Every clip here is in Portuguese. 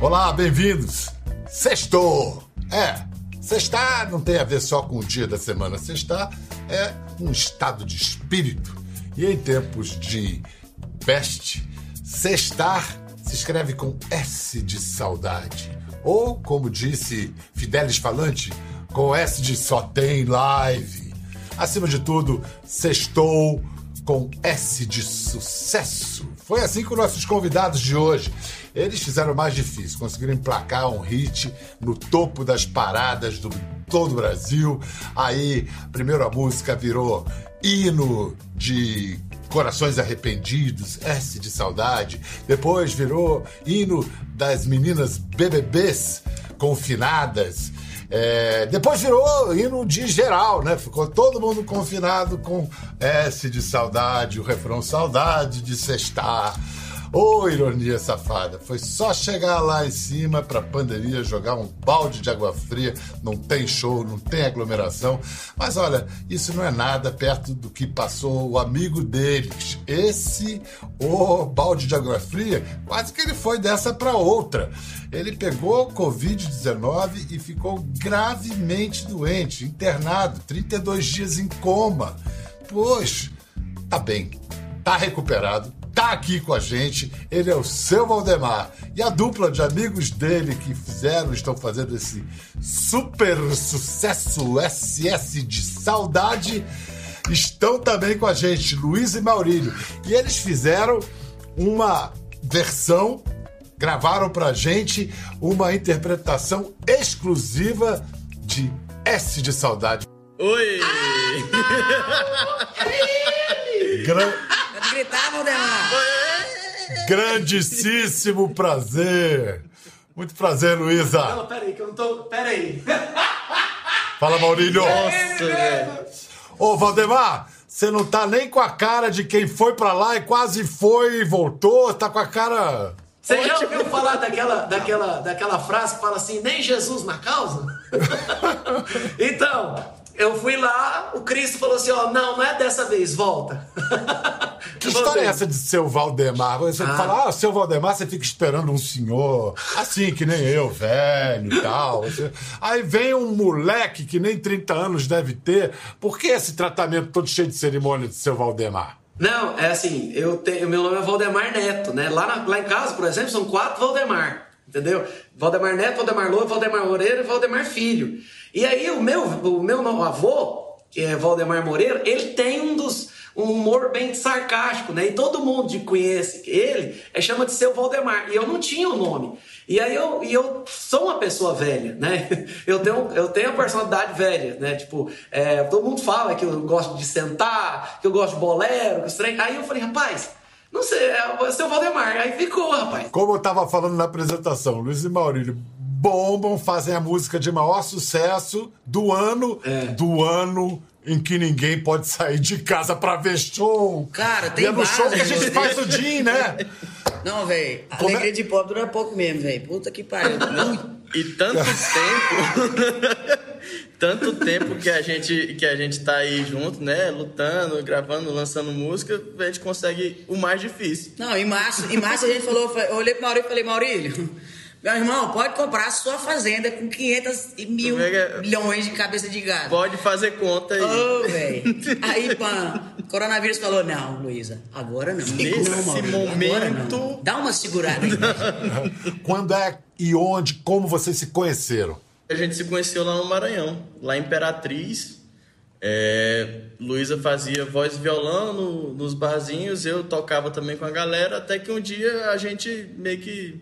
Olá, bem-vindos. Sextou. É, sextar não tem a ver só com o dia da semana. Sextar é um estado de espírito. E em tempos de peste, sextar se escreve com S de saudade. Ou, como disse Fidelis Falante, com S de só tem live. Acima de tudo, sextou com S de sucesso. Foi assim com nossos convidados de hoje. Eles fizeram mais difícil, conseguiram emplacar um hit no topo das paradas do todo o Brasil. Aí, primeiro a música virou hino de Corações Arrependidos, S de Saudade. Depois virou hino das meninas BBBs confinadas. É, depois virou hino de geral, né? Ficou todo mundo confinado com S de saudade, o refrão saudade de sextar. Ô, oh, ironia safada. Foi só chegar lá em cima pra pandemia jogar um balde de água fria. Não tem show, não tem aglomeração. Mas olha, isso não é nada perto do que passou o amigo deles. Esse, o balde de água fria, quase que ele foi dessa pra outra. Ele pegou Covid-19 e ficou gravemente doente, internado, 32 dias em coma. Pois, tá bem, tá recuperado, tá aqui com a gente. Ele é o seu Valdemar. E a dupla de amigos dele que fizeram, estão fazendo esse super sucesso SS de saudade, estão também com a gente, Luiz e Maurílio. E eles fizeram uma versão gravaram pra gente uma interpretação exclusiva de S de Saudade. Oi! Ah, Gran... gritar, Valdemar. Grandíssimo prazer. Muito prazer, Luísa. Não, peraí, que eu não tô. Peraí. Fala, Maurílio. Nossa, velho. Ô, Valdemar, você não tá nem com a cara de quem foi pra lá e quase foi e voltou. Tá com a cara. Você já ouviu falar daquela, daquela, daquela frase que fala assim, nem Jesus na causa? então, eu fui lá, o Cristo falou assim, ó, não, não é dessa vez, volta. Que história é essa de seu Valdemar? Você Ah. fala, ah, seu Valdemar, você fica esperando um senhor, assim, que nem eu, velho e tal. Aí vem um moleque que nem 30 anos deve ter. Por que esse tratamento todo cheio de cerimônia de seu Valdemar? Não, é assim, eu tenho, meu nome é Valdemar Neto, né? Lá, na- lá em casa, por exemplo, são quatro Valdemar, entendeu? Valdemar Neto, Valdemar Lobo, Valdemar Moreira e Valdemar Filho. E aí o meu, o meu avô, que é Valdemar Moreira, ele tem um dos um humor bem sarcástico, né? E todo mundo que conhece ele é, chama de seu Valdemar. E eu não tinha o nome. E aí eu, e eu sou uma pessoa velha, né? Eu tenho, eu tenho a personalidade velha, né? Tipo, é, todo mundo fala que eu gosto de sentar, que eu gosto de bolero, que trem. Aí eu falei, rapaz, não sei, é o seu Valdemar. Aí ficou, rapaz. Como eu tava falando na apresentação, Luiz e Maurílio bombam, fazem a música de maior sucesso do ano, É. do ano em que ninguém pode sair de casa pra ver show. Cara, tem E é no show que a gente faz o dia, né? Não, velho. É- Alegria de pobre dura pouco mesmo, velho. Puta que pariu. E tanto tempo. tanto tempo que a gente que a gente tá aí junto, né? Lutando, gravando, lançando música, a gente consegue o mais difícil. Não, em março, em março a gente falou, eu olhei pro Maurílio e falei, Maurílio, meu irmão, pode comprar a sua fazenda com 500 e mil é que é? milhões de cabeça de gado. Pode fazer conta aí. Ô, velho. Aí, pã, coronavírus falou, não, Luísa, agora não. Nesse não, Maurílio, agora não. momento- Dá uma segurada aí. Quando é e onde, como vocês se conheceram? A gente se conheceu lá no Maranhão, lá em Imperatriz. É, Luísa fazia voz e violão no- nos barzinhos, eu tocava também com a galera, até que um dia a gente meio que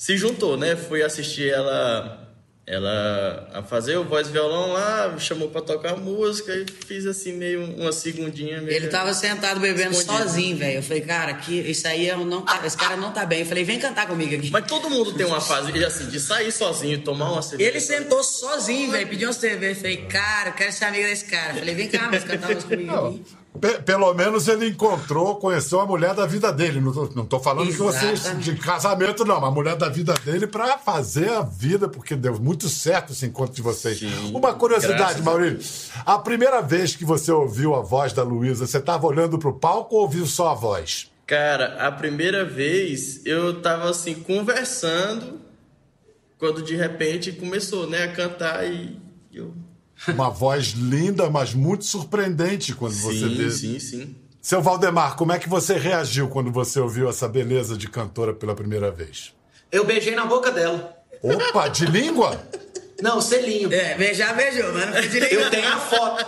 se juntou, né? Fui assistir ela ela a fazer o voz e violão lá, me chamou pra tocar música e fiz assim meio uma segundinha. Meio... Ele tava sentado bebendo Escondido. sozinho, velho. Eu falei, cara, que isso aí eu não tá, esse cara não tá bem. Eu falei, vem cantar comigo aqui. Mas todo mundo tem uma fase assim, de sair sozinho, tomar uma cerveja. Ele sentou sozinho, velho, pediu uma cerveja. Eu falei, cara, eu quero ser amigo desse cara. Eu falei, vem cá, mas cantar umas comigo aqui. Pe- pelo menos ele encontrou, conheceu a mulher da vida dele. Não tô, não tô falando que vocês de casamento, não, mas a mulher da vida dele pra fazer a vida, porque deu muito certo esse encontro de vocês. Sim, Uma curiosidade, graças a primeira vez que você ouviu a voz da Luísa, você estava olhando pro palco ou ouviu só a voz? Cara, a primeira vez eu tava assim, conversando, quando de repente começou, né, a cantar e eu. Uma voz linda, mas muito surpreendente quando você Sim, teve. sim, sim. Seu Valdemar, como é que você reagiu quando você ouviu essa beleza de cantora pela primeira vez? Eu beijei na boca dela. Opa, de língua? Não, selinho. É, beijar, beijou, mas não foi direito. Eu tenho a foto.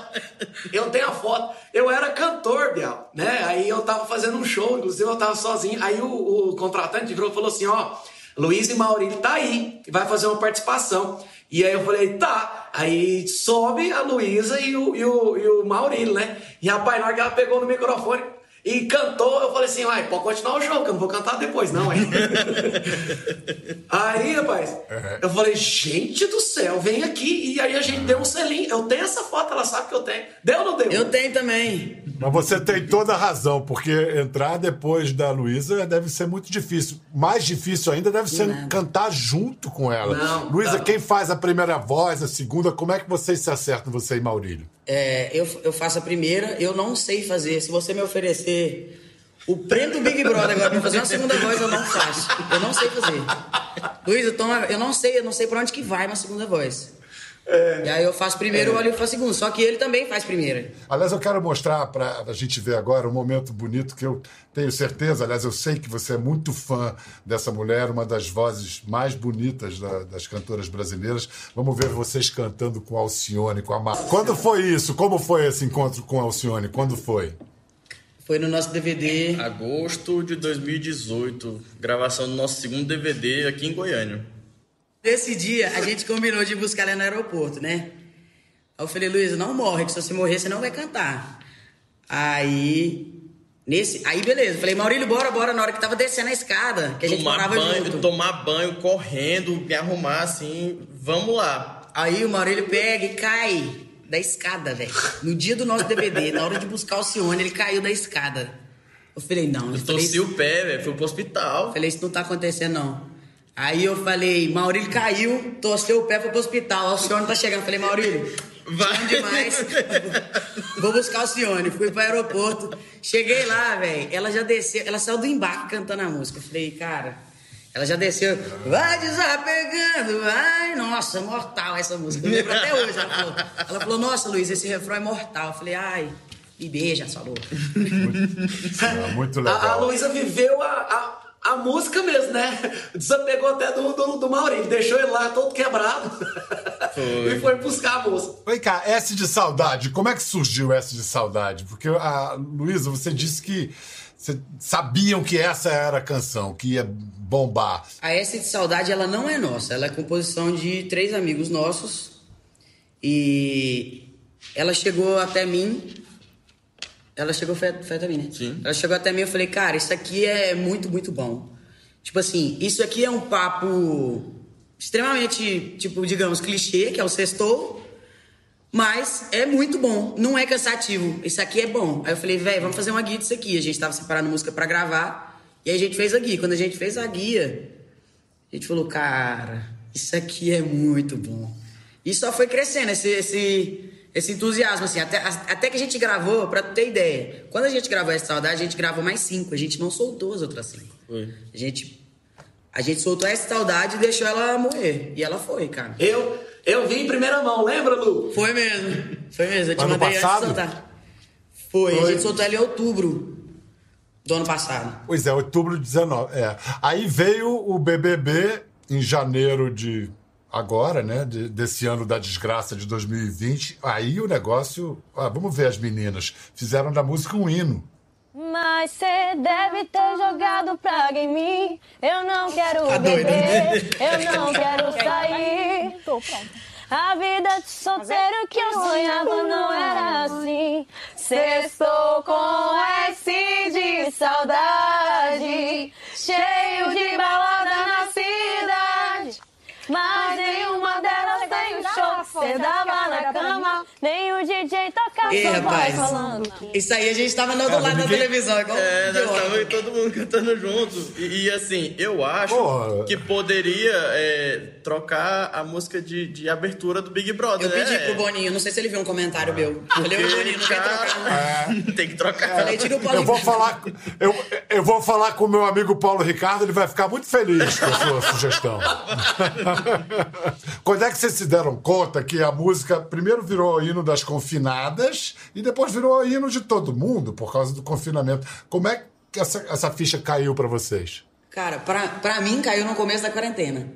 Eu tenho a foto. Eu era cantor, Bial, né? Aí eu tava fazendo um show, inclusive eu tava sozinho. Aí o, o contratante virou e falou assim: ó, Luiz e Maurílio tá aí, vai fazer uma participação. E aí eu falei, tá. Aí sobe a Luísa e o, e, o, e o Maurílio, né? E rapaz, na hora que ela pegou no microfone e cantou, eu falei assim, uai, pode continuar o show, que eu não vou cantar depois, não, aí, rapaz, eu falei, gente do céu, vem aqui. E aí a gente deu um selinho. Eu tenho essa foto, ela sabe que eu tenho. Deu ou não deu? Eu tenho também. Mas você tem toda a razão, porque entrar depois da Luísa deve ser muito difícil. Mais difícil ainda deve ser Nada. cantar junto com ela. Não, Luísa, não. quem faz a primeira voz, a segunda, como é que vocês se acertam, você e Maurílio? É, eu, eu faço a primeira, eu não sei fazer. Se você me oferecer o prêmio do Big Brother agora pra fazer uma segunda voz, eu não faço. Eu não sei fazer. Tô- eu não sei, eu não sei pra onde que vai uma segunda voz. E aí eu faço primeiro, o Olívio faz segundo. Só que ele também faz primeira. Aliás, eu quero mostrar para a gente ver agora um momento bonito que eu tenho certeza, aliás, eu sei que você é muito fã dessa mulher, uma das vozes mais bonitas da- das cantoras brasileiras. Vamos ver vocês cantando com Alcione, com a Mar. Quando foi isso? Como foi esse encontro com Alcione? Quando foi? Foi no nosso DVD. Agosto de 2018, gravação do nosso segundo DVD aqui em Goiânia. Nesse dia, a gente combinou de buscar ela no aeroporto, né? Aí eu falei, Luísa, não morre, que se você morrer, você não vai cantar. Aí. Nesse, aí beleza, falei, Maurílio, bora, bora, na hora que tava descendo a escada, que a gente Tomar morava banho, junto. tomar banho correndo, me arrumar assim, vamos lá. Aí o Maurílio pega e cai da escada, velho. No dia do nosso DVD, na hora de buscar o Cione, ele caiu da escada. Eu falei, não, eu Eu torci o pé, velho, fui pro hospital. falei, isso não tá acontecendo, não. Aí eu falei, Maurílio caiu, torceu o pé, foi pro hospital. O Cione tá chegando. Falei, Maurílio, Vai. vai demais. Vou buscar o Cione. Fui pro aeroporto. Cheguei lá, velho. Ela já desceu, ela saiu do embarque cantando a música. Eu Falei, cara, ela já desceu. Vai desapegando, vai. Nossa, mortal essa música. Eu lembro até hoje. Ela falou, ela falou nossa, Luiz, esse refrão é mortal. Eu falei, ai, me beija, sua louca. Ah, muito A, a legal. Luísa viveu a, a, a música mesmo, né? Desapegou até do, do, do Maurílio, deixou ele lá todo quebrado. Foi. e foi buscar a música. Vem cá, S de Saudade. Como é que surgiu S de Saudade? Porque, a Luísa, você disse que você sabiam que essa era a canção, que ia bombar. A S de Saudade, ela não é nossa. Ela é composição de três amigos nossos. E ela chegou até mim. Ela chegou, foi, foi até mim, né? Sim. Ela chegou até mim e eu falei, cara, isso aqui é muito, muito bom. Tipo assim, isso aqui é um papo extremamente, tipo, digamos, clichê, que é o sextou. Mas é muito bom, não é cansativo. Isso aqui é bom. Aí eu falei, velho, vamos fazer uma guia disso aqui. A gente tava separando música pra gravar. E aí a gente fez a guia. Quando a gente fez a guia, a gente falou, cara, isso aqui é muito bom. E só foi crescendo esse, esse, esse entusiasmo, assim. Até, até que a gente gravou, pra tu ter ideia. Quando a gente gravou essa saudade, a gente gravou mais cinco. A gente não soltou as outras cinco. Foi. A gente, a gente soltou essa saudade e deixou ela morrer. E ela foi, cara. Eu, eu vi em primeira mão, lembra, Lu? Foi mesmo. Foi mesmo. Eu te Ano mandei antes de passado? soltar. Foi. Foi. A gente soltou ela em outubro do ano passado. Pois é, outubro de 19. É. Aí veio o BBB em janeiro de agora, né? de- desse ano da desgraça de 2020. Aí o negócio. ah, vamos ver as meninas. Fizeram da música um hino. Mas cê deve ter jogado praga em mim. Eu não quero Tá doida, né? beber, eu não quero sair. Tô pronta. A vida de solteiro que eu sonhava não era assim. Sextou com S de saudade, cheio de balada na cidade. Mas Cê dava na cama, nem o DJ tocava Ih, rapaz. Isso aí a gente tava no outro lado da televisão, igual É, nós estávamos todo mundo cantando junto. E, e, assim, eu acho Porra. que poderia é, trocar a música de, de abertura do Big Brother, Eu né? pedi pro Boninho, não sei se ele viu um comentário meu. Eu falei, ô Boninho, não quer trocar não. Tem que trocar. Falei, tira o Paulo Eu vou falar, eu, eu vou falar com o meu amigo Paulo Ricardo, ele vai ficar muito feliz com a sua sugestão. Quando é que vocês se deram conta que a música primeiro virou hino das confinadas e depois virou hino de todo mundo por causa do confinamento? Como é que essa, essa ficha caiu pra vocês? Cara, pra mim caiu no começo da quarentena.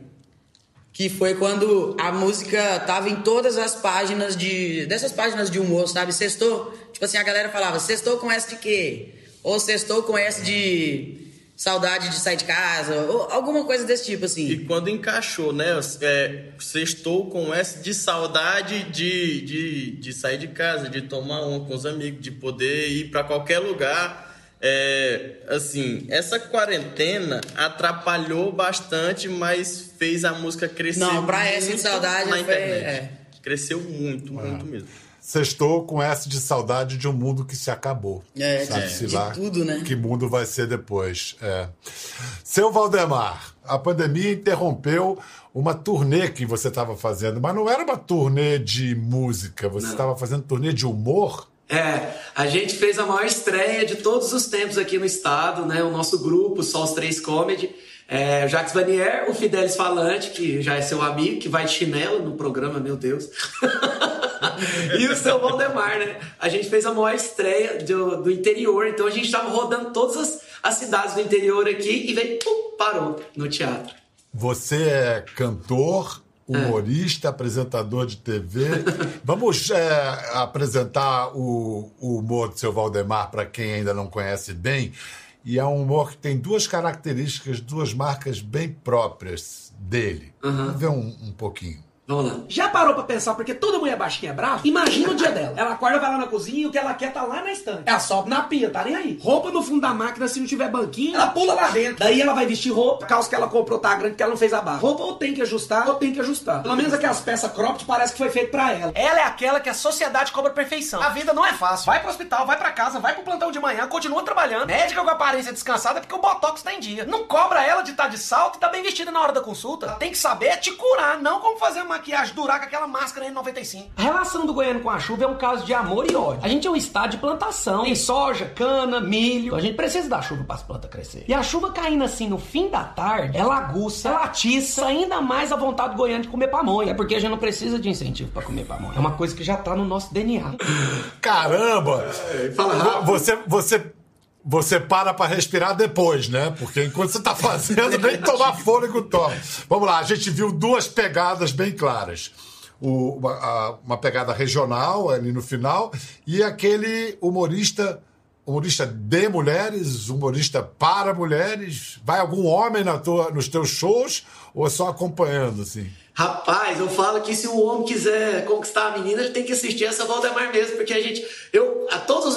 Que foi quando a música tava em todas as páginas de. dessas páginas de humor, sabe? Sextou. Tipo assim, a galera falava, sextou com S de quê? Ou sextou com S de saudade de sair de casa, ou alguma coisa desse tipo, assim. E quando encaixou, né? É, sextou com essa de saudade de, de, de sair de casa, de tomar uma com os amigos, de poder ir para qualquer lugar. É, assim, essa quarentena atrapalhou bastante, mas fez a música crescer Não, pra essa de saudade na foi- internet. é. Cresceu muito, muito mesmo. Sextou com essa de saudade de um mundo que se acabou. É, Sabe-se de- lá tudo, né? Que mundo vai ser depois. É. Seu Valdemar, a pandemia interrompeu uma turnê que você estava fazendo, mas não era uma turnê de música, você estava fazendo turnê de humor. É, a gente fez a maior estreia de todos os tempos aqui no estado, né? O nosso grupo, Só os Três Comedy. É, o Jacques Vanier, o Fidelis Falante, que já é seu amigo, que vai de chinelo no programa, meu Deus. e o seu Valdemar, né? A gente fez a maior estreia do, do interior, então a gente estava rodando todas as, as cidades do interior aqui e veio, pum, parou no teatro. Você é cantor, humorista, apresentador de TV. Vamos é, apresentar o, o humor do seu Valdemar para quem ainda não conhece bem. E é um humor que tem duas características, duas marcas bem próprias dele. Vamos ver um, um pouquinho. Vamos lá. Já parou pra pensar, porque toda mulher baixinha é brava? Imagina o dia dela. Ela acorda, vai lá na cozinha e o que ela quer tá lá na estante. Ela sobe na pia, tá nem aí. Roupa no fundo da máquina, se não tiver banquinho, ela pula lá dentro. Daí ela vai vestir roupa, calça que ela comprou tá grande, que ela não fez a barra. Roupa ou tem que ajustar, ou tem que ajustar. Pelo menos aquelas peças cropped parece que foi feito pra ela. Ela é aquela que a sociedade cobra perfeição. A vida não é fácil. Vai pro hospital, vai pra casa, vai pro plantão de manhã, continua trabalhando. Médica com aparência descansada porque o botox tá em dia. Não cobra ela de estar de salto e tá bem vestida na hora da consulta. Ela tem que saber é te curar, não como fazer a maquiagem durar com aquela máscara N95. A relação do goiano com a chuva é um caso de amor e ódio. A gente é um estado de plantação. Tem soja, cana, milho. A gente precisa da chuva para as plantas crescer. E a chuva caindo assim no fim da tarde, ela aguça, ela atiça ainda mais a vontade do goiano de comer pamonha. É porque a gente não precisa de incentivo para comer pamonha. É uma coisa que já tá no nosso DNA. Caramba! fala rápido. Você, você, você para para respirar depois, né? Porque enquanto você tá fazendo, nem tomar fôlego toma. Vamos lá, a gente viu duas pegadas bem claras. O- uma, a- uma pegada regional ali no final e aquele humorista humorista de mulheres, humorista para mulheres. Vai algum homem na tua, nos teus shows ou é só acompanhando assim? Rapaz, eu falo que se o homem quiser conquistar a menina, ele tem que assistir essa Valdemar mesmo, porque a gente,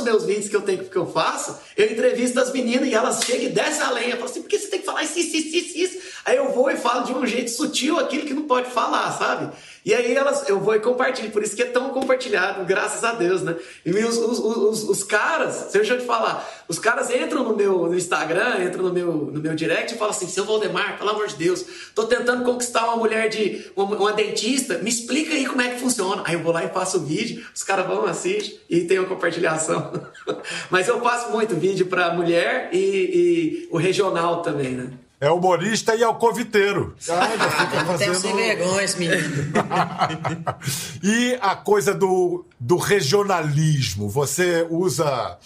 meus vídeos que eu tenho que eu faço, eu entrevisto as meninas e elas chegam e descem a lenha, falam assim, por que você tem que falar isso, isso, isso, isso? Aí eu vou e falo de um jeito sutil aquilo que não pode falar, sabe? E aí elas, eu vou e compartilho, por isso que é tão compartilhado, graças a Deus, né? E os, os, os, os caras, deixa eu te falar, os caras entram no meu no Instagram, entram no meu, no meu direct e falam assim, seu Valdemar, pelo amor de Deus, tô tentando conquistar uma mulher de, uma, uma dentista, me explica aí como é que funciona. Aí eu vou lá e faço o vídeo, os caras vão, assistem e tem uma compartilhação. Mas eu faço muito vídeo pra mulher e, e o regional também, né? É humorista e alcoviteiro. Ah, já fica Não tem sem vergonha esse menino. e a coisa do, do regionalismo. Você usa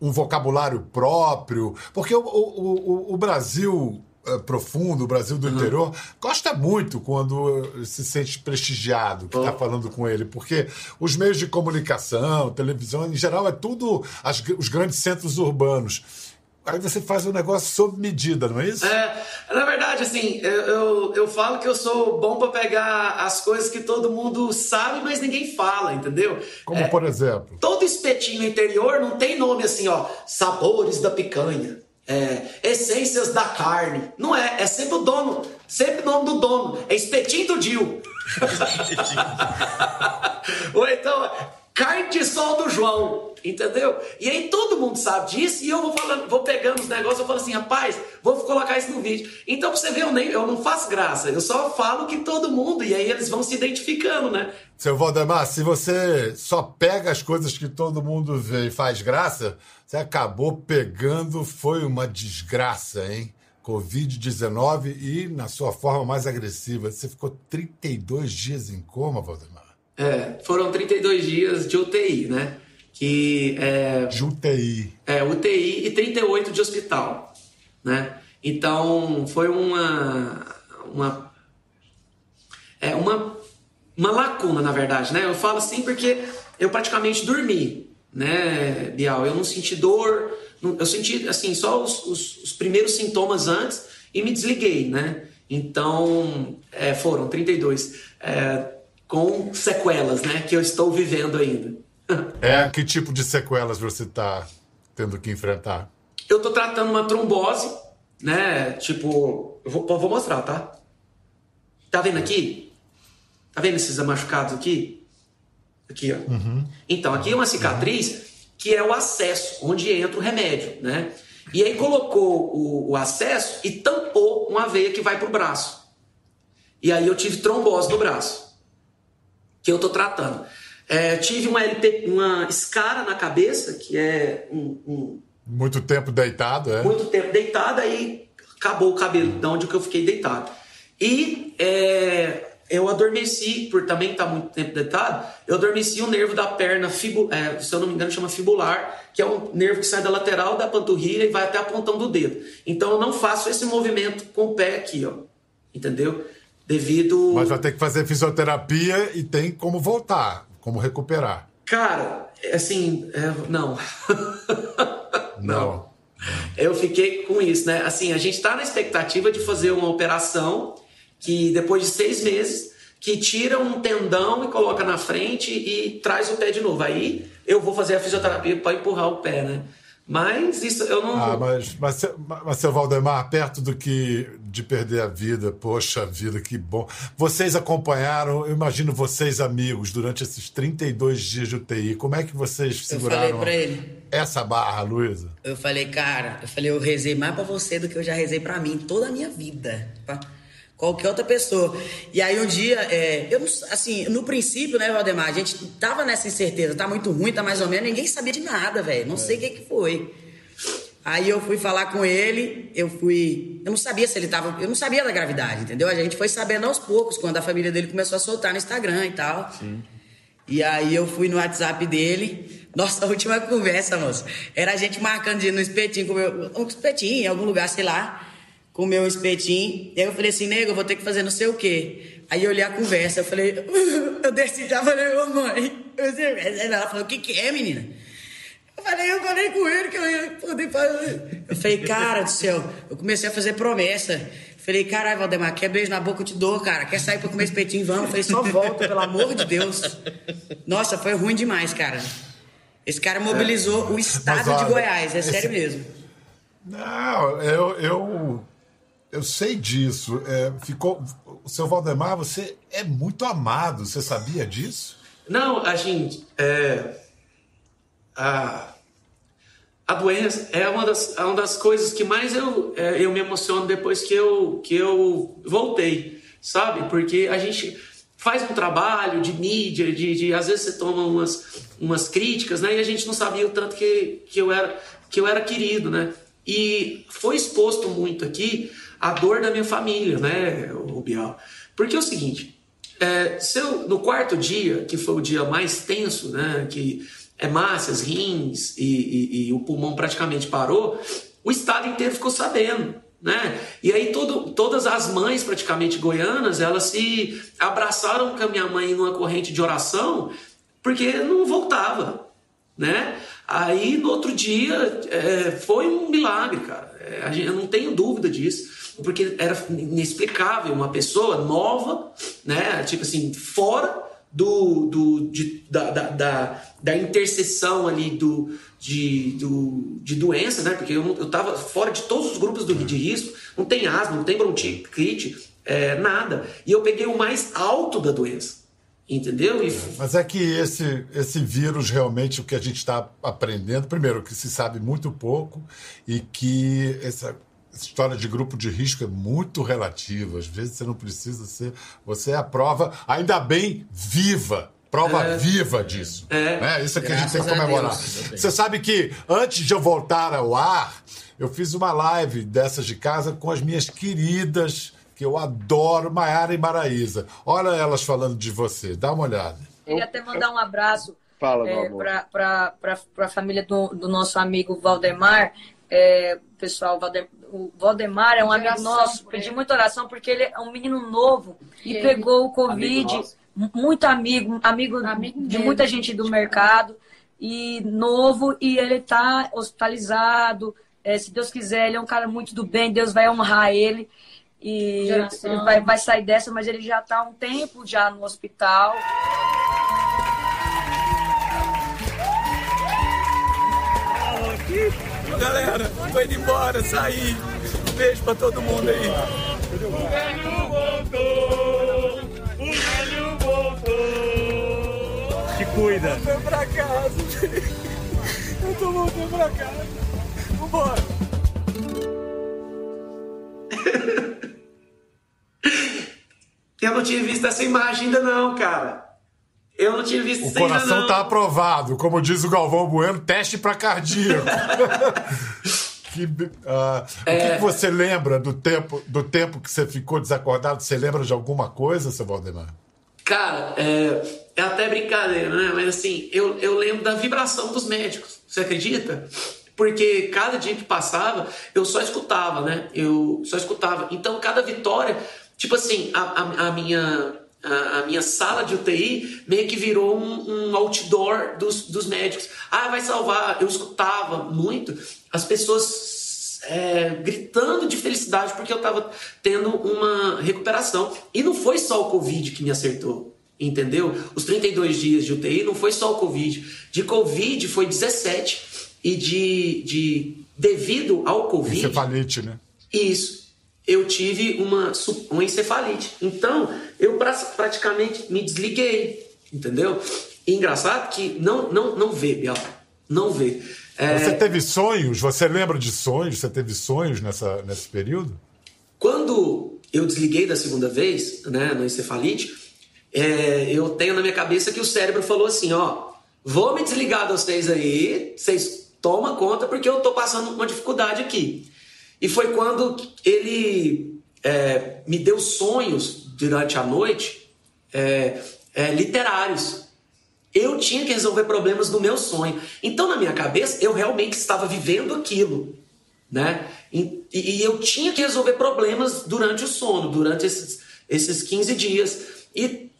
um vocabulário próprio? Porque o, o, o, o Brasil eh, profundo, o Brasil do interior, gosta muito quando se sente prestigiado que está falando com ele, porque os meios de comunicação, televisão, em geral, é tudo as- os grandes centros urbanos. Aí você faz um negócio sob medida, não é isso? É, na verdade, assim, eu, eu, eu falo que eu sou bom pra pegar as coisas que todo mundo sabe, mas ninguém fala, entendeu? Como, É, por exemplo? Todo espetinho interior não tem nome assim, ó, sabores da picanha, é, essências da carne. Não é, é sempre o dono, sempre o nome do dono. É espetinho do Dil. Ou então, carne de sol do João, entendeu? E aí todo mundo sabe disso e eu vou falando, vou pegando os negócios, eu falo assim, rapaz, vou colocar isso no vídeo. Então pra você ver, eu, nem, eu não faço graça, eu só falo que todo mundo, e aí eles vão se identificando, né? Seu Valdemar, se você só pega as coisas que todo mundo vê e faz graça, você acabou pegando, foi uma desgraça, hein? Covid-19 e na sua forma mais agressiva. Você ficou 32 dias em coma, Valdemar? É, foram 32 dias de UTI, né? Que é, De UTI. é UTI e 38 de hospital, né? Então foi uma uma é uma uma lacuna, na verdade, né? Eu falo assim porque eu praticamente dormi, né, Bial? Eu não senti dor, não- eu senti assim só os, os- os primeiros sintomas antes e me desliguei, né? Então é, foram 32 é, com sequelas, né? Que eu estou vivendo ainda. É, que tipo de sequelas você está tendo que enfrentar? Eu tô tratando uma trombose, né? Tipo, eu vou, vou mostrar, tá? Tá vendo aqui? Tá vendo esses machucados aqui? Aqui, ó. Então, aqui é uma cicatriz que é o acesso, onde entra o remédio, né? E aí colocou o, o acesso e tampou uma veia que vai pro braço. E aí eu tive trombose no braço, que eu tô tratando. É, tive uma, LP, uma escara na cabeça, que é um- um, Muito tempo deitado, é? muito tempo deitado, aí acabou o cabelo de onde que eu fiquei deitado. E é, eu adormeci, por também estar muito tempo deitado, eu adormeci o nervo da perna, fibu, é, se eu não me engano, chama fibular, que é um nervo que sai da lateral da panturrilha e vai até a pontão do dedo. Então eu não faço esse movimento com o pé aqui, ó. Entendeu? Devido. Mas vai ter que fazer fisioterapia e tem como voltar, como recuperar. Cara, assim, é, não. Não. Eu fiquei com isso, né? Assim, a gente está na expectativa de fazer uma operação que depois de seis meses que tira um tendão e coloca na frente e traz o pé de novo. Aí eu vou fazer a fisioterapia para empurrar o pé, né? Mas isso eu não. Ah, mas, mas, mas, seu Valdemar, perto do que de perder a vida, poxa vida, que bom. Vocês acompanharam, eu imagino vocês amigos, durante esses 32 dias de UTI. Como é que vocês Eu seguraram falei pra ele. essa barra, Luísa? Eu falei, cara, eu falei, eu rezei mais pra você do que eu já rezei pra mim toda a minha vida. Pra qualquer outra pessoa. E aí um dia, é, eu não- assim, no princípio, né, Valdemar, a gente tava nessa incerteza, tá muito ruim, tá mais ou menos, ninguém sabia de nada, velho. Não sei o que que foi. Aí eu fui falar com ele, eu fui. Eu não sabia se ele tava. Eu não sabia da gravidade, entendeu? A gente foi sabendo aos poucos, quando a família dele começou a soltar no Instagram e tal. E aí eu fui no WhatsApp dele. Nossa, a última conversa, moço. Era a gente marcando de ir no espetinho, comer um espetinho em algum lugar, sei lá. Comer um espetinho. E aí eu falei assim, nego, eu vou ter que fazer não sei o quê. Aí eu olhei a conversa, eu falei, eu desci já falei, ô mãe. eu sei- Ela falou, o que que é, menina? Eu falei, eu falei com ele que eu ia poder fazer. Eu falei, cara do céu, eu comecei a fazer promessa. Eu Falei, caralho, Valdemar, quer beijo na boca eu te dou, cara. Quer sair pra comer espetinho? Vamos. Eu falei, só volta, pelo amor de Deus. Nossa, foi ruim demais, cara. Esse cara mobilizou o estado Mas, de Goiás, é esse- sério mesmo. Não, eu, eu, eu sei disso. É, ficou, o seu Valdemar, você é muito amado. Você sabia disso? Não, a gente. É, a, a doença é uma das, é uma das coisas que mais eu, é, eu me emociono depois que eu, que eu voltei, sabe? Porque a gente faz um trabalho de mídia, de, de às vezes você toma umas, umas críticas, né? E a gente não sabia o tanto que, que, eu, era, que eu era querido, né? E foi exposto muito aqui a dor da minha família, né, o Bial? Porque é o seguinte, é, se eu, no quarto dia, que foi o dia mais tenso, né, que é massas, rins e, e- e o pulmão praticamente parou, o estado inteiro ficou sabendo. Né? E aí todo, todas as mães praticamente goianas, elas se abraçaram com a minha mãe numa corrente de oração, porque não voltava né? Aí no outro dia é, foi um milagre, cara. É, eu não tenho dúvida disso, porque era inexplicável uma pessoa nova, né? Tipo assim, fora do, do de- da, da, da, da interseção ali do, de, do, de doença, né? Porque eu, eu tava fora de todos os grupos do, de risco, não tem asma, não tem bronquite, é, nada. E eu peguei o mais alto da doença. Entendeu? E Mas é que esse, esse vírus, realmente, o que a gente está aprendendo, primeiro, que se sabe muito pouco e que essa, essa história de grupo de risco é muito relativa. Às vezes você não precisa ser. Você é a prova, ainda bem, viva. Prova viva disso. É. Né? Isso é que a gente tem que comemorar. Deus. Você sabe que antes de eu voltar ao ar, eu fiz uma live dessas de casa com as minhas queridas, que eu adoro, Maiara e Maraísa. Olha elas falando de você, dá uma olhada. Queria até mandar um abraço Fala, amor. para a família do, do nosso amigo Valdemar. É, pessoal, Valde- o Valdemar é um amigo nosso. Pedi muita oração porque ele é um menino novo e Ele- pegou o Covid. mu- Muito amigo, amigo, Amigo de dele. muita gente do mercado e novo e ele está hospitalizado. É, se Deus quiser, ele é um cara muito do bem, Deus vai honrar ele. E ele vai, vai sair dessa, mas ele já está há um tempo já no hospital. Galera, tô indo embora, saí. Um beijo pra todo mundo aí. O velho voltou, o velho voltou. Te cuida. Voltando pra casa. Eu tô voltando pra casa. Vambora. Eu não tinha visto essa imagem ainda, não, cara. Eu não tinha visto O isso ainda, coração não. tá aprovado, como diz o Galvão Bueno, teste para cardíaco. Que, ah, O que, É. que você lembra do tempo, do tempo que você ficou desacordado? Você lembra de alguma coisa, seu Valdemar? Cara, é, é até brincadeira, né? Mas assim, eu, eu lembro da vibração dos médicos. Você acredita? Porque cada dia que passava, eu só escutava, né? Eu só escutava. Então, cada vitória, tipo assim, a, a, a minha. A, minha sala de UTI meio que virou um, um outdoor dos, dos médicos. Ah, vai salvar. Eu escutava muito as pessoas é, gritando de felicidade porque eu estava tendo uma recuperação. E não foi só o Covid que me acertou, entendeu? Os 32 dias de UTI não foi só o Covid. De Covid foi 17. E de, de devido ao Covid. Encefalite, né? Isso. Eu tive uma, uma encefalite. Então, eu pra- praticamente me desliguei. Entendeu? E engraçado que não, não, não vê, Biel. Não vê. É, Você teve sonhos? Você lembra de sonhos? Você teve sonhos nessa, nesse período? Quando eu desliguei da segunda vez, né, no encefalite, é, eu tenho na minha cabeça que o cérebro falou assim, ó, vou me desligar de vocês aí, vocês tomam conta porque eu tô passando uma dificuldade aqui. E foi quando ele é, me deu sonhos durante a noite é, é, literários. Eu tinha que resolver problemas do meu sonho. Então, na minha cabeça, eu realmente estava vivendo aquilo né? E, e eu tinha que resolver problemas durante o sono, durante esses, esses 15 dias. E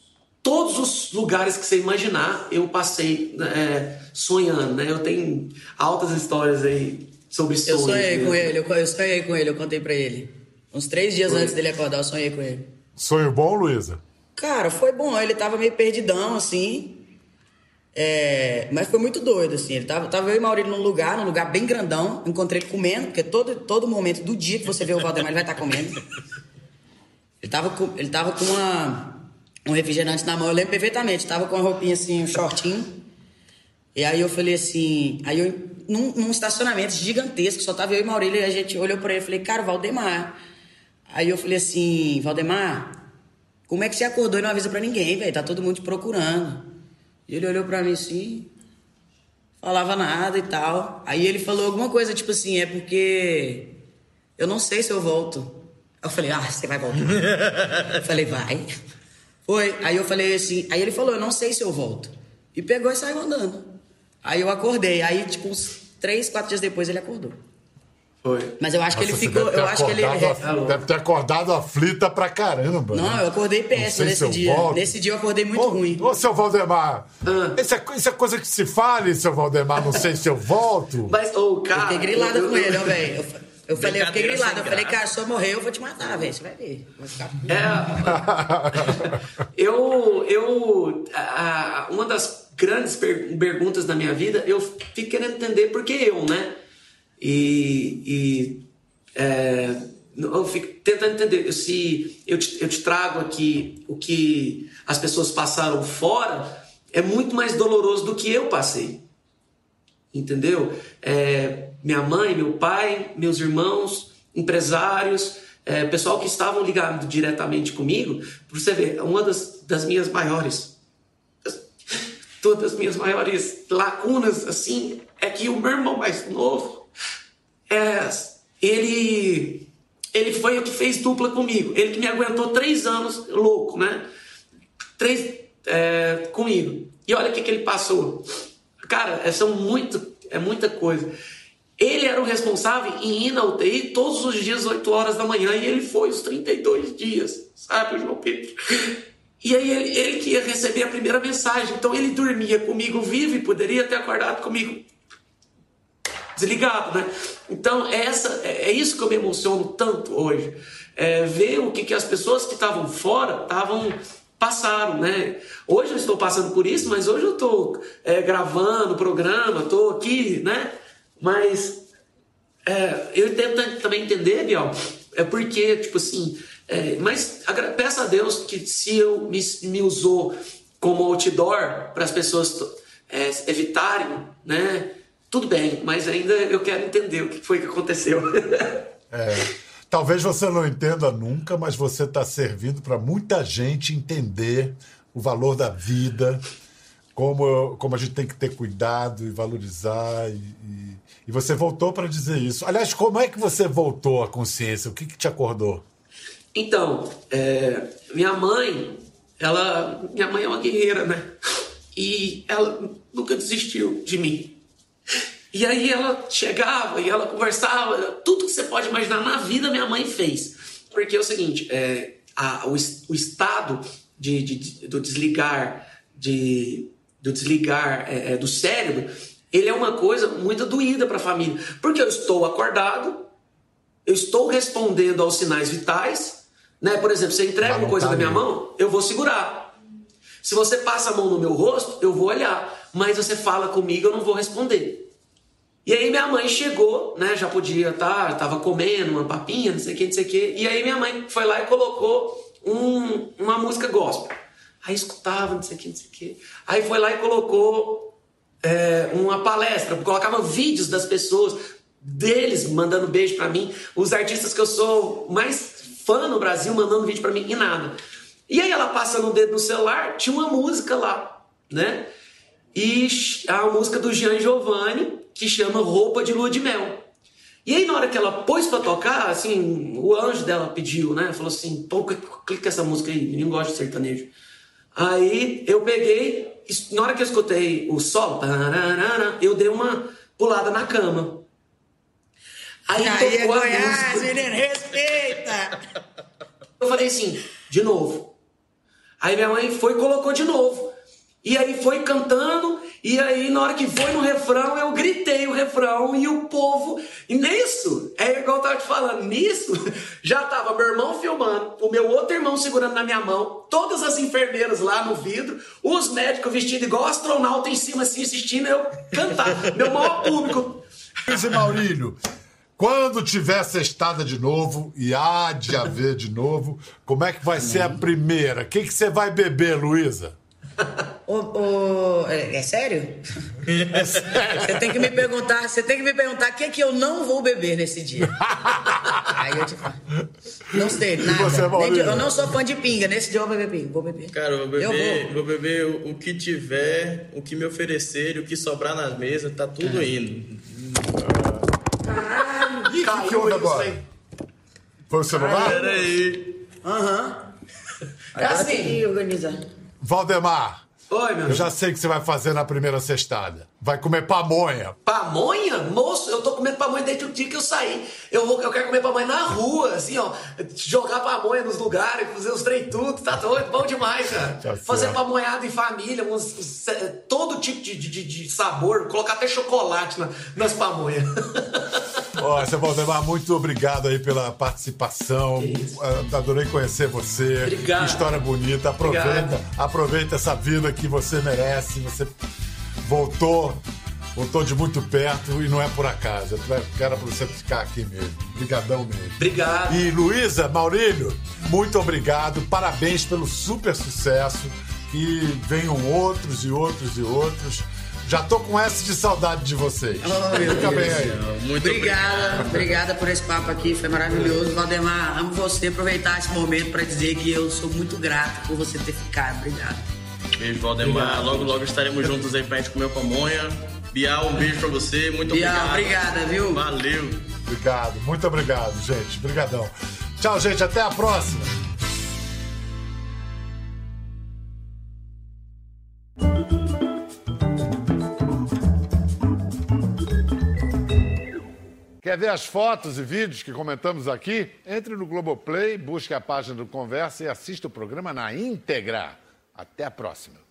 todos os lugares que você imaginar, eu passei é, sonhando, né? Eu tenho altas histórias aí sobre Eu sonhos. sonhei mesmo. com ele, eu, eu sonhei com ele, eu contei pra ele. Uns três dias Foi. antes dele acordar, eu sonhei com ele. Sonho bom, Luísa? Cara, foi bom, ele tava meio perdidão, assim. É, mas foi muito doido, assim. Ele tava, tava eu e Maurílio num lugar, num lugar bem grandão. Encontrei ele comendo, porque todo, todo momento do dia que você vê o Valdemar, ele vai estar comendo. Ele tava com, ele tava com uma, um refrigerante na mão, eu lembro perfeitamente. Tava com uma roupinha assim, um shortinho. E aí eu falei assim, aí eu, num, num estacionamento gigantesco, só tava eu e Maurílio, e a gente olhou pra ele e falei, cara, Valdemar. Aí eu falei assim, Valdemar, como é que você acordou e não avisa pra ninguém, velho? Tá todo mundo te procurando. E ele olhou pra mim assim, falava nada e tal. Aí ele falou alguma coisa, tipo assim, é porque eu não sei se eu volto. Eu falei, ah, você vai voltar. eu falei, vai. Foi. Aí eu falei assim, aí ele falou, eu não sei se eu volto. E pegou e saiu andando. Aí eu acordei. Aí, tipo, uns três, quatro dias depois ele acordou. Foi. Mas eu acho que Nossa, ele você ficou. deve ter Eu acho que ele. acordado af- Deve ter acordado aflita pra caramba. Não, né? eu acordei péssimo nesse dia. volto. Nesse dia eu acordei muito Ô, ruim. Ô, seu Valdemar, Ah. isso, é, isso é coisa que se fale, seu Valdemar, não sei se eu volto. Mas, ô, cara. Eu fiquei grilada eu- com eu- ele, ó, velho. Eu, falei, eu fiquei grilada. Eu falei, cara, se eu morrer, eu vou te matar, velho. Você vai ver. Vai ficar... É, eu, eu, a- uma das grandes per- perguntas da minha vida, eu fico querendo entender por que eu, né? E, e, é, Eu fico tentando entender se eu te, eu te trago aqui o que as pessoas passaram fora, é muito mais doloroso do que eu passei. Entendeu? É, minha mãe, meu pai, meus irmãos, empresários, é, pessoal que estavam ligados diretamente comigo, para você ver, uma das, das minhas maiores, todas as minhas maiores lacunas, assim, é que o meu irmão mais novo, é, ele, ele foi o que fez dupla comigo, ele que me aguentou três anos louco, né? Três é, comigo. E olha o que, que ele passou. Cara, é, são muito, é muita coisa. Ele era o responsável em ir na UTI todos os dias, 8 horas da manhã, e ele foi os 32 dias, sabe, João Pedro? E aí ele, ele que ia receber a primeira mensagem, então ele dormia comigo vivo e poderia ter acordado comigo desligado, né? Então essa, é, é isso que eu me emociono tanto hoje, é ver o que, que as pessoas que estavam fora estavam passaram, né? Hoje eu estou passando por isso, mas hoje eu estou é, gravando programa, estou aqui, né? Mas é, eu tento também entender, Biel, é porque, tipo assim, é, mas peço a Deus que se eu me, me usou como outdoor para as pessoas é, evitarem, né? Tudo bem, mas ainda eu quero entender o que foi que aconteceu. é. Talvez você não entenda nunca, mas você está servindo para muita gente entender o valor da vida, como, como a gente tem que ter cuidado e valorizar. E, e, e você voltou para dizer isso. Aliás, como é que você voltou à consciência? O que, que te acordou? Então, é, minha mãe, ela, minha mãe é uma guerreira, né? E ela nunca desistiu de mim. E aí ela chegava e ela conversava, tudo que você pode imaginar na vida minha mãe fez. Porque é o seguinte, é, a, o, o, estado de, de, do desligar, de, do desligar é, é, do cérebro, ele é uma coisa muito doída para a família. Porque eu estou acordado, eu estou respondendo aos sinais vitais, né? Por exemplo, você entrega uma coisa na minha mão, eu vou segurar. Se você passa a mão no meu rosto, eu vou olhar. Mas você fala comigo, eu não vou responder. E aí minha mãe chegou, né? Já podia estar, tá, tava comendo uma papinha, não sei o que, não sei o que. E aí minha mãe foi lá e colocou um, uma música gospel. Aí escutava, não sei o que, não sei o que. Aí foi lá e colocou é, uma palestra, colocava vídeos das pessoas, deles mandando beijo para mim, os artistas que eu sou mais fã no Brasil mandando vídeo para mim e nada. E aí ela passa no dedo no celular, tinha uma música lá, né? E a música do Jean Giovanni, que chama Roupa de Lua de Mel. E aí, na hora que ela pôs pra tocar, assim, o anjo dela pediu, né? Falou assim: pô, clica essa música aí, ninguém gosta de sertanejo. Aí eu peguei, na hora que eu escutei o solo, eu dei uma pulada na cama. Aí, aí tocou é Goiás, música. menino, respeita! Eu falei assim, de novo. Aí minha mãe foi e colocou de novo. E aí foi cantando, e aí na hora que foi no refrão, eu gritei o refrão e o povo. E nisso, é igual eu tava te falando, nisso já tava meu irmão filmando, o meu outro irmão segurando na minha mão, todas as enfermeiras lá no vidro, os médicos vestidos igual astronauta em cima assim assistindo eu cantar. meu maior público. Esse Maurílio, quando tiver sextada de novo, e há de haver de novo, como é que vai ser a primeira? O que, que você vai beber, Luísa? O, o, é, é, sério? É sério? Você tem que me perguntar, você tem que me perguntar o que, é que eu não vou beber nesse dia. Aí eu te falo. Não sei, nada. Você, de, eu não sou fã de pinga, nesse dia eu vou beber pinga. Vou beber. Cara, eu vou beber, eu vou. vou beber o, o, que tiver, o que me oferecerem, o que sobrar nas mesas, tá tudo é. indo. Caralho, que, que, que houve agora? Foi o celular? Peraí. Aham. Uhum. É assim, organizar. Valdemar. Oi, meu Eu já sei o que você vai fazer na primeira sextada. Vai comer pamonha. Pamonha? Moço, eu tô comendo pamonha desde o dia que eu saí. Eu, vou, eu quero comer pamonha na rua, assim, ó. Jogar pamonha nos lugares, fazer os trem tudo. Tá doido, bom demais, cara. Tá fazer pamonhada em família, uns, todo tipo de, de, de sabor. Colocar até chocolate na, nas pamonhas. Ó, seu Valdemar, muito obrigado aí pela participação. Adorei conhecer você. Obrigado. Que história bonita. Aproveita, aproveita essa vida que você merece. Você voltou ou tô de muito perto e não é por acaso. Eu quero pra você ficar aqui mesmo. Obrigadão mesmo. Obrigado. E Luísa, Maurílio, muito obrigado. Parabéns pelo super sucesso. E venham outros e outros e outros. Já tô com essa de saudade de vocês. Oh, meu Fica bem Deus. aí. Muito obrigada, obrigada por esse papo aqui, foi maravilhoso. Valdemar, amo você, aproveitar esse momento para dizer que eu sou muito grato por você ter ficado. Obrigado. Beijo, Valdemar. Logo, logo estaremos juntos aí pra gente comer pamonha. Bial, um beijo pra você. Muito Bial, obrigado. obrigada, viu? Valeu. Obrigado, muito obrigado, gente. Obrigadão. Tchau, gente. Até a próxima. Quer ver as fotos e vídeos que comentamos aqui? Entre no Globoplay, busque a página do Conversa e assista o programa na íntegra. Até a próxima.